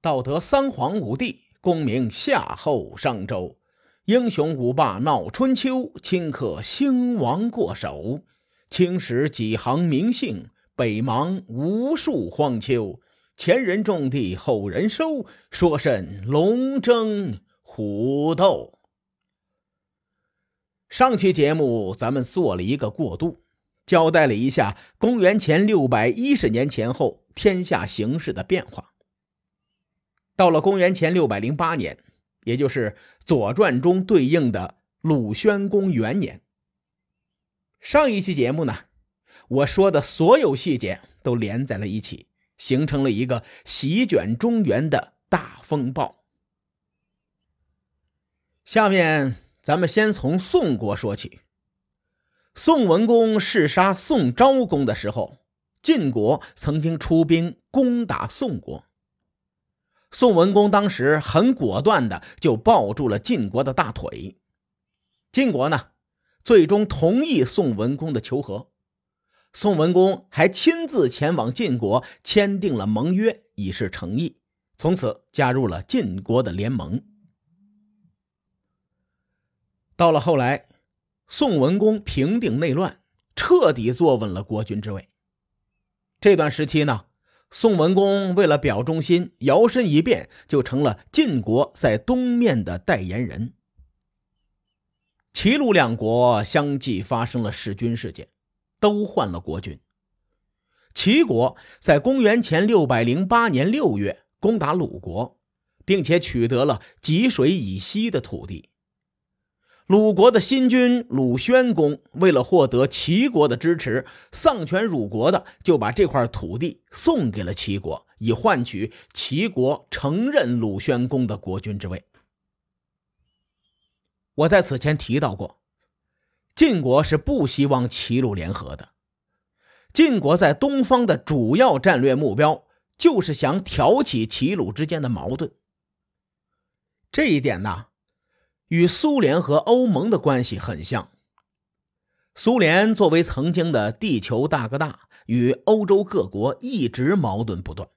道德三皇五帝，功名夏后商周，英雄五霸闹春秋，顷刻兴亡过手。青史几行名姓，北邙无数荒丘。前人种地，后人收，说甚龙争虎斗？上期节目咱们做了一个过渡，交代了一下公元前六百一十年前后天下形势的变化。到了公元前六百零八年，也就是《左传》中对应的鲁宣公元年。上一期节目呢，我说的所有细节都连在了一起，形成了一个席卷中原的大风暴。下面咱们先从宋国说起。宋文公弑杀宋昭公的时候，晋国曾经出兵攻打宋国。宋文公当时很果断的就抱住了晋国的大腿，晋国呢，最终同意宋文公的求和，宋文公还亲自前往晋国签订了盟约，以示诚意，从此加入了晋国的联盟。到了后来，宋文公平定内乱，彻底坐稳了国君之位。这段时期呢。宋文公为了表忠心，摇身一变就成了晋国在东面的代言人。齐鲁两国相继发生了弑君事件，都换了国君。齐国在公元前六百零八年六月攻打鲁国，并且取得了济水以西的土地。鲁国的新君鲁宣公为了获得齐国的支持，丧权辱国的就把这块土地送给了齐国，以换取齐国承认鲁宣公的国君之位。我在此前提到过，晋国是不希望齐鲁联合的。晋国在东方的主要战略目标就是想挑起齐鲁之间的矛盾。这一点呢？与苏联和欧盟的关系很像。苏联作为曾经的地球大哥大，与欧洲各国一直矛盾不断。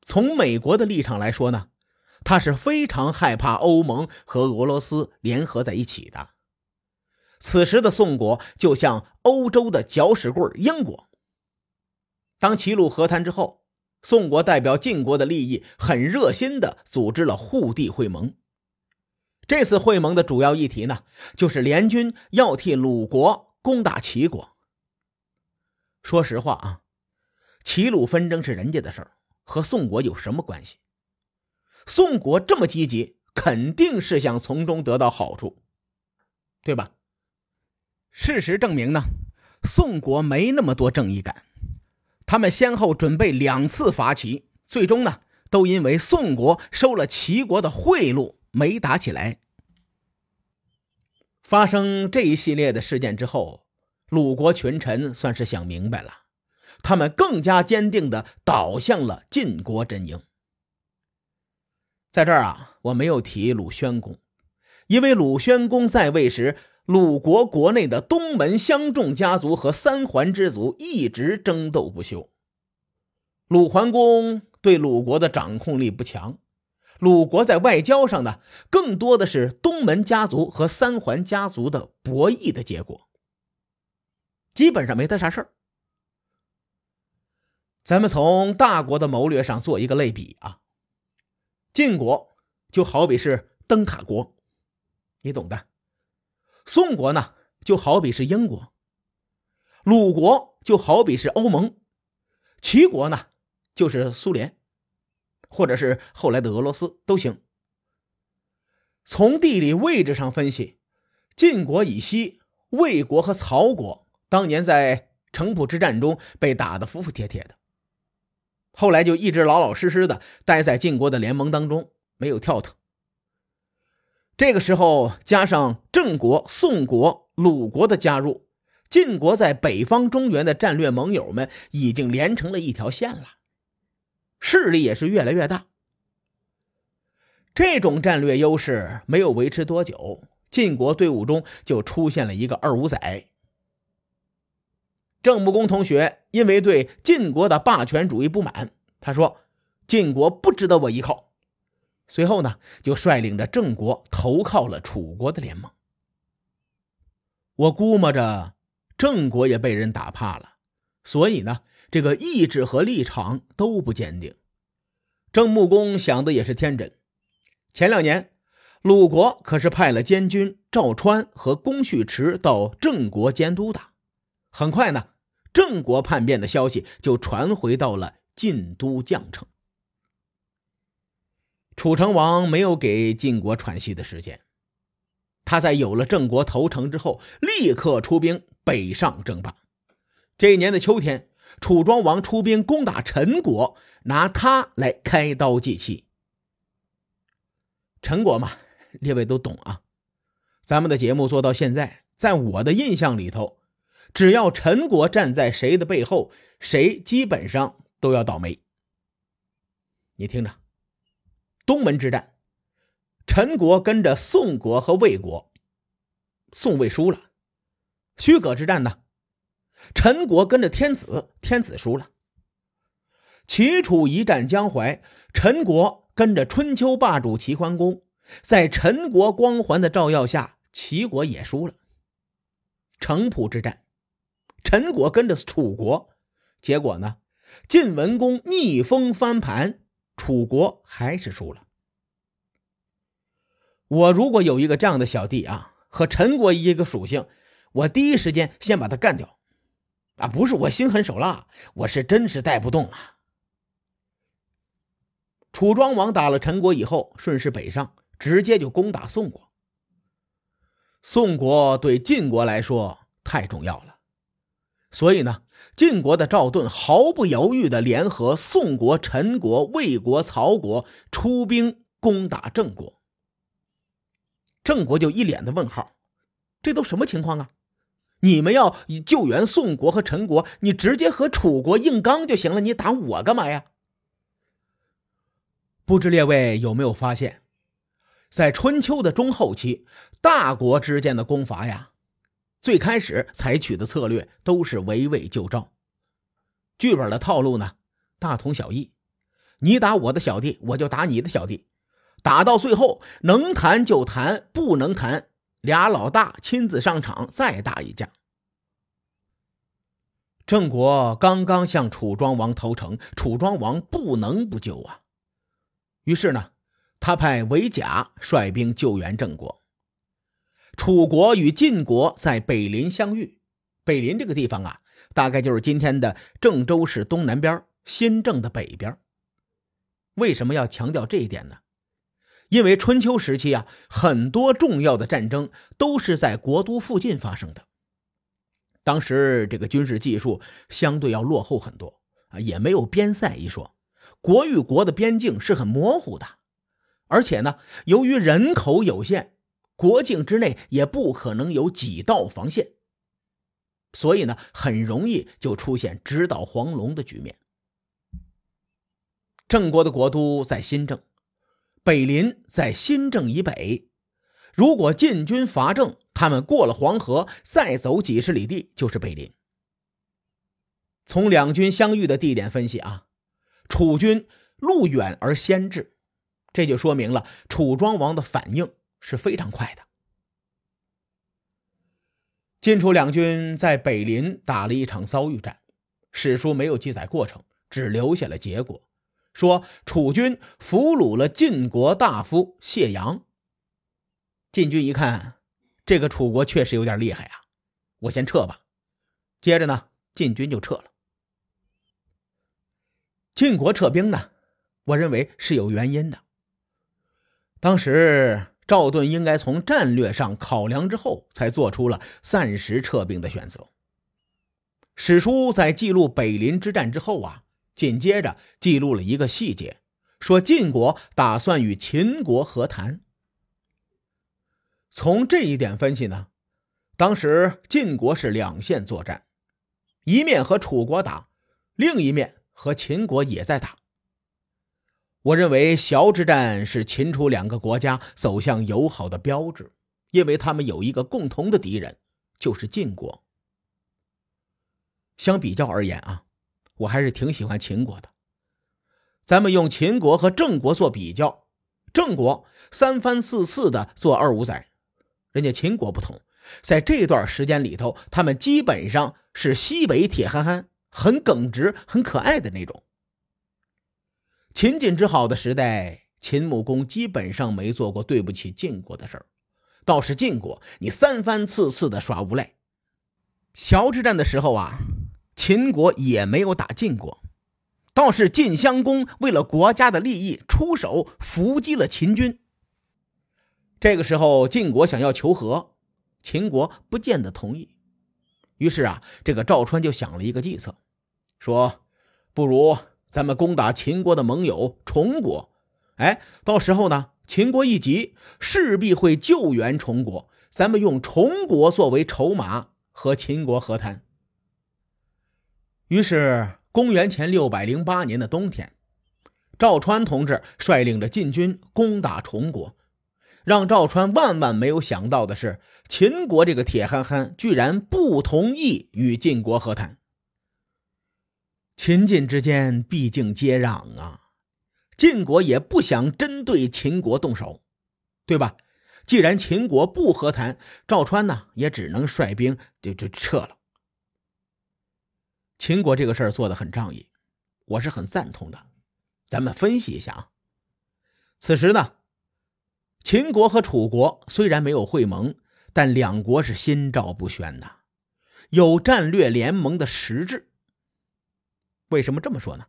从美国的立场来说呢，他是非常害怕欧盟和俄罗斯联合在一起的。此时的宋国就像欧洲的搅屎棍英国。当齐鲁和谈之后，宋国代表晋国的利益，很热心的组织了护地会盟。这次会盟的主要议题呢，就是联军要替鲁国攻打齐国。说实话啊，齐鲁纷争是人家的事儿，和宋国有什么关系？宋国这么积极，肯定是想从中得到好处，对吧？事实证明呢，宋国没那么多正义感，他们先后准备两次伐齐，最终呢，都因为宋国收了齐国的贿赂。没打起来。发生这一系列的事件之后，鲁国群臣算是想明白了，他们更加坚定的倒向了晋国阵营。在这儿啊，我没有提鲁宣公，因为鲁宣公在位时，鲁国国内的东门相仲家族和三桓之族一直争斗不休。鲁桓公对鲁国的掌控力不强。鲁国在外交上呢，更多的是东门家族和三桓家族的博弈的结果，基本上没得啥事儿。咱们从大国的谋略上做一个类比啊，晋国就好比是灯塔国，你懂的；宋国呢就好比是英国，鲁国就好比是欧盟，齐国呢就是苏联。或者是后来的俄罗斯都行。从地理位置上分析，晋国以西，魏国和曹国当年在城濮之战中被打得服服帖帖的，后来就一直老老实实的待在晋国的联盟当中，没有跳腾。这个时候加上郑国、宋国、鲁国的加入，晋国在北方中原的战略盟友们已经连成了一条线了。势力也是越来越大，这种战略优势没有维持多久，晋国队伍中就出现了一个二五仔。郑穆公同学因为对晋国的霸权主义不满，他说：“晋国不值得我依靠。随后呢，就率领着郑国投靠了楚国的联盟。我估摸着郑国也被人打怕了，所以呢，这个意志和立场都不坚定。郑穆公想的也是天真。前两年，鲁国可是派了监军赵川和公续迟到郑国监督的。很快呢，郑国叛变的消息就传回到了晋都绛城。楚成王没有给晋国喘息的时间，他在有了郑国投诚之后，立刻出兵北上争霸。这一年的秋天，楚庄王出兵攻打陈国，拿他来开刀祭器。陈国嘛，列位都懂啊。咱们的节目做到现在，在我的印象里头，只要陈国站在谁的背后，谁基本上都要倒霉。你听着。东门之战，陈国跟着宋国和魏国，宋魏输了；虚葛之战呢，陈国跟着天子，天子输了；齐楚一战江淮，陈国跟着春秋霸主齐桓公，在陈国光环的照耀下，齐国也输了；城濮之战，陈国跟着楚国，结果呢，晋文公逆风翻盘。楚国还是输了。我如果有一个这样的小弟啊，和陈国一个属性，我第一时间先把他干掉。啊，不是我心狠手辣，我是真是带不动啊。楚庄王打了陈国以后，顺势北上，直接就攻打宋国。宋国对晋国来说太重要了。所以呢，晋国的赵盾毫不犹豫的联合宋国、陈国、魏国、曹国出兵攻打郑国。郑国就一脸的问号：这都什么情况啊？你们要救援宋国和陈国，你直接和楚国硬刚就行了，你打我干嘛呀？不知列位有没有发现，在春秋的中后期，大国之间的攻伐呀？最开始采取的策略都是围魏救赵，剧本的套路呢大同小异。你打我的小弟，我就打你的小弟，打到最后能谈就谈，不能谈，俩老大亲自上场再打一架。郑国刚刚向楚庄王投诚，楚庄王不能不救啊。于是呢，他派韦甲率兵救援郑国。楚国与晋国在北临相遇，北临这个地方啊，大概就是今天的郑州市东南边，新郑的北边。为什么要强调这一点呢？因为春秋时期啊，很多重要的战争都是在国都附近发生的。当时这个军事技术相对要落后很多啊，也没有边塞一说，国与国的边境是很模糊的，而且呢，由于人口有限。国境之内也不可能有几道防线，所以呢，很容易就出现直捣黄龙的局面。郑国的国都在新郑，北临在新郑以北。如果晋军伐郑，他们过了黄河，再走几十里地就是北临。从两军相遇的地点分析啊，楚军路远而先至，这就说明了楚庄王的反应。是非常快的。晋楚两军在北临打了一场遭遇战，史书没有记载过程，只留下了结果，说楚军俘虏了晋国大夫谢阳。晋军一看，这个楚国确实有点厉害啊，我先撤吧。接着呢，晋军就撤了。晋国撤兵呢，我认为是有原因的。当时。赵盾应该从战略上考量之后，才做出了暂时撤兵的选择。史书在记录北临之战之后啊，紧接着记录了一个细节，说晋国打算与秦国和谈。从这一点分析呢，当时晋国是两线作战，一面和楚国打，另一面和秦国也在打。我认为崤之战是秦楚两个国家走向友好的标志，因为他们有一个共同的敌人，就是晋国。相比较而言啊，我还是挺喜欢秦国的。咱们用秦国和郑国做比较，郑国三番四次的做二五仔，人家秦国不同，在这段时间里头，他们基本上是西北铁憨憨，很耿直、很可爱的那种。秦晋之好的时代，秦穆公基本上没做过对不起晋国的事儿，倒是晋国，你三番四次的耍无赖。崤之战的时候啊，秦国也没有打晋国，倒是晋襄公为了国家的利益出手伏击了秦军。这个时候，晋国想要求和，秦国不见得同意。于是啊，这个赵川就想了一个计策，说：“不如……”咱们攻打秦国的盟友崇国，哎，到时候呢，秦国一急，势必会救援崇国。咱们用崇国作为筹码和秦国和谈。于是，公元前六百零八年的冬天，赵川同志率领着晋军攻打崇国。让赵川万万没有想到的是，秦国这个铁憨憨居然不同意与晋国和谈。秦晋之间毕竟接壤啊，晋国也不想针对秦国动手，对吧？既然秦国不和谈，赵川呢也只能率兵就就撤了。秦国这个事儿做的很仗义，我是很赞同的。咱们分析一下啊，此时呢，秦国和楚国虽然没有会盟，但两国是心照不宣的，有战略联盟的实质。为什么这么说呢？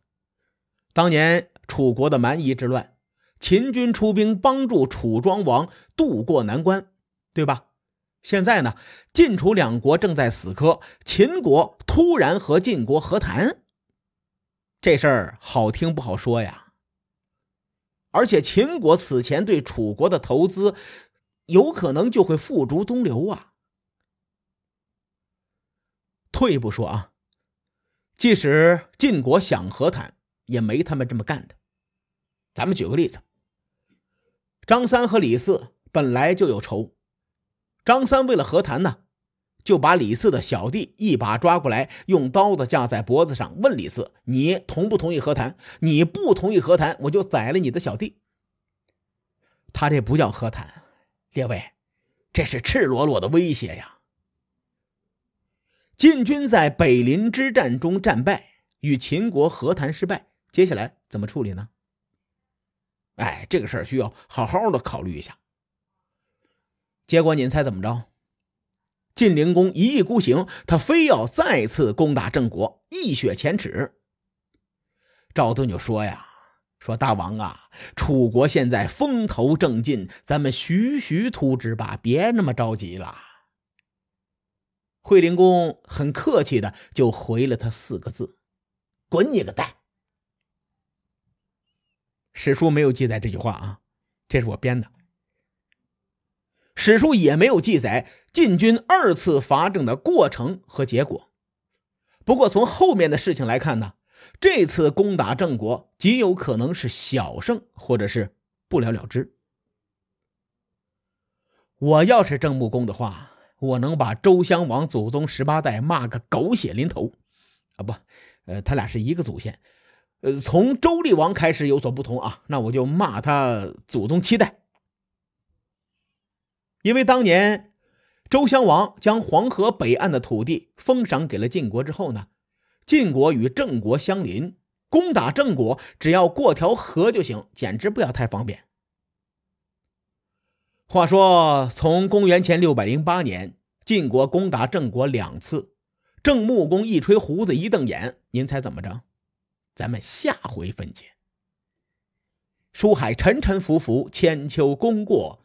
当年楚国的蛮夷之乱，秦军出兵帮助楚庄王渡过难关，对吧？现在呢，晋楚两国正在死磕，秦国突然和晋国和谈，这事儿好听不好说呀。而且秦国此前对楚国的投资，有可能就会付诸东流啊。退一步说啊。即使晋国想和谈，也没他们这么干的。咱们举个例子，张三和李四本来就有仇，张三为了和谈呢，就把李四的小弟一把抓过来，用刀子架在脖子上，问李四：“你同不同意和谈？你不同意和谈，我就宰了你的小弟。”他这不叫和谈，列位，这是赤裸裸的威胁呀！晋军在北林之战中战败，与秦国和谈失败，接下来怎么处理呢？哎，这个事儿需要好好的考虑一下。结果您猜怎么着？晋灵公一意孤行，他非要再次攻打郑国，一雪前耻。赵盾就说呀：“说大王啊，楚国现在风头正劲，咱们徐徐图之吧，别那么着急了。”惠灵公很客气的就回了他四个字：“滚你个蛋！”史书没有记载这句话啊，这是我编的。史书也没有记载晋军二次伐郑的过程和结果。不过从后面的事情来看呢，这次攻打郑国极有可能是小胜，或者是不了了之。我要是郑穆公的话。我能把周襄王祖宗十八代骂个狗血淋头，啊不，呃，他俩是一个祖先，呃，从周厉王开始有所不同啊，那我就骂他祖宗七代，因为当年周襄王将黄河北岸的土地封赏给了晋国之后呢，晋国与郑国相邻，攻打郑国只要过条河就行，简直不要太方便。话说，从公元前六百零八年，晋国攻打郑国两次，郑穆公一吹胡子一瞪眼，您猜怎么着？咱们下回分解。书海沉沉浮浮，千秋功过